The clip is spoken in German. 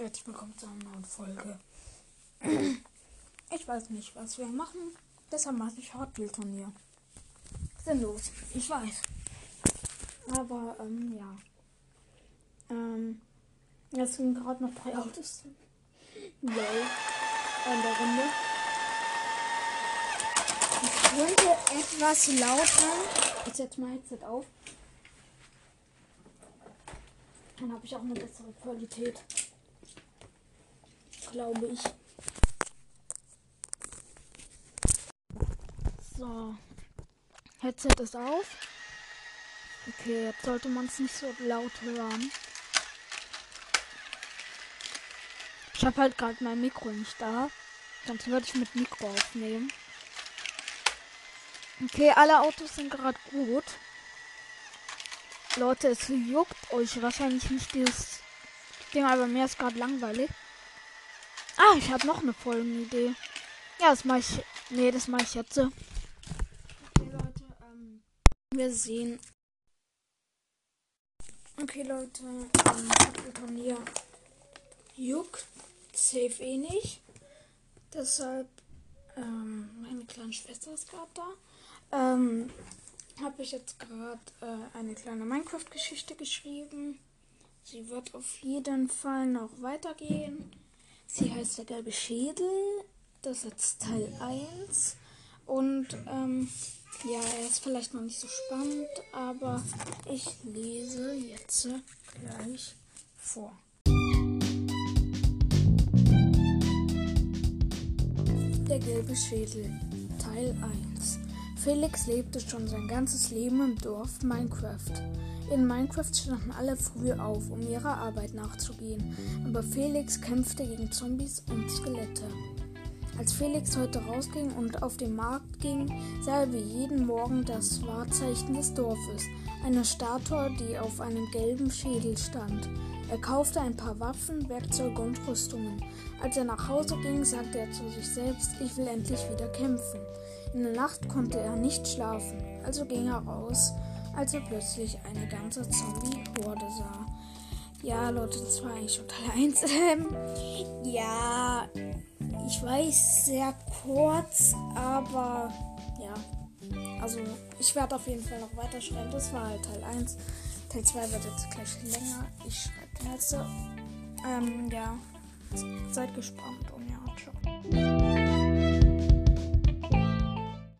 herzlich willkommen zu einer neuen Folge. Ich weiß nicht, was wir machen. Deshalb mache ich Hotwheel-Turnier. Sinnlos, ich weiß. Aber, ähm, ja. Ähm, jetzt sind gerade noch drei Autos. Lol. In der Runde. Ich könnte etwas lauter. Ich setze mein Headset auf. Dann habe ich auch eine bessere Qualität. Glaube ich. So. Headset ist auf. Okay, jetzt sollte man es nicht so laut hören. Ich habe halt gerade mein Mikro nicht da. Sonst würde ich mit Mikro aufnehmen. Okay, alle Autos sind gerade gut. Leute, es juckt euch wahrscheinlich nicht dieses Ding, aber mir ist gerade langweilig. Ah, ich habe noch eine Folgenidee. Ja, das mache ich. Nee, das mache ich jetzt. Okay, Leute, ähm, wir sehen. Okay, Leute, ähm, Turnier juckt safe eh nicht. Deshalb, ähm, meine kleine Schwester ist gerade da. Ähm, habe ich jetzt gerade äh, eine kleine Minecraft-Geschichte geschrieben. Sie wird auf jeden Fall noch weitergehen. Sie heißt der gelbe Schädel. Das ist jetzt Teil 1. Und ähm, ja, er ist vielleicht noch nicht so spannend, aber ich lese jetzt gleich vor. Der gelbe Schädel, Teil 1. Felix lebte schon sein ganzes Leben im Dorf Minecraft. In Minecraft standen alle früh auf, um ihrer Arbeit nachzugehen, aber Felix kämpfte gegen Zombies und Skelette. Als Felix heute rausging und auf den Markt ging, sah er wie jeden Morgen das Wahrzeichen des Dorfes, eine Statue, die auf einem gelben Schädel stand. Er kaufte ein paar Waffen, Werkzeuge und Rüstungen. Als er nach Hause ging, sagte er zu sich selbst, ich will endlich wieder kämpfen. In der Nacht konnte er nicht schlafen, also ging er raus, als er plötzlich eine ganze Zombie-Horde sah. Ja, Leute, das war eigentlich schon Teil 1. Ähm, ja, ich weiß, sehr kurz, aber ja. Also, ich werde auf jeden Fall noch weiterschreiben. Das war halt Teil 1. Teil 2 wird jetzt gleich länger. Ich schreibe jetzt. Ähm, ja. Seid gespannt und ja, ciao.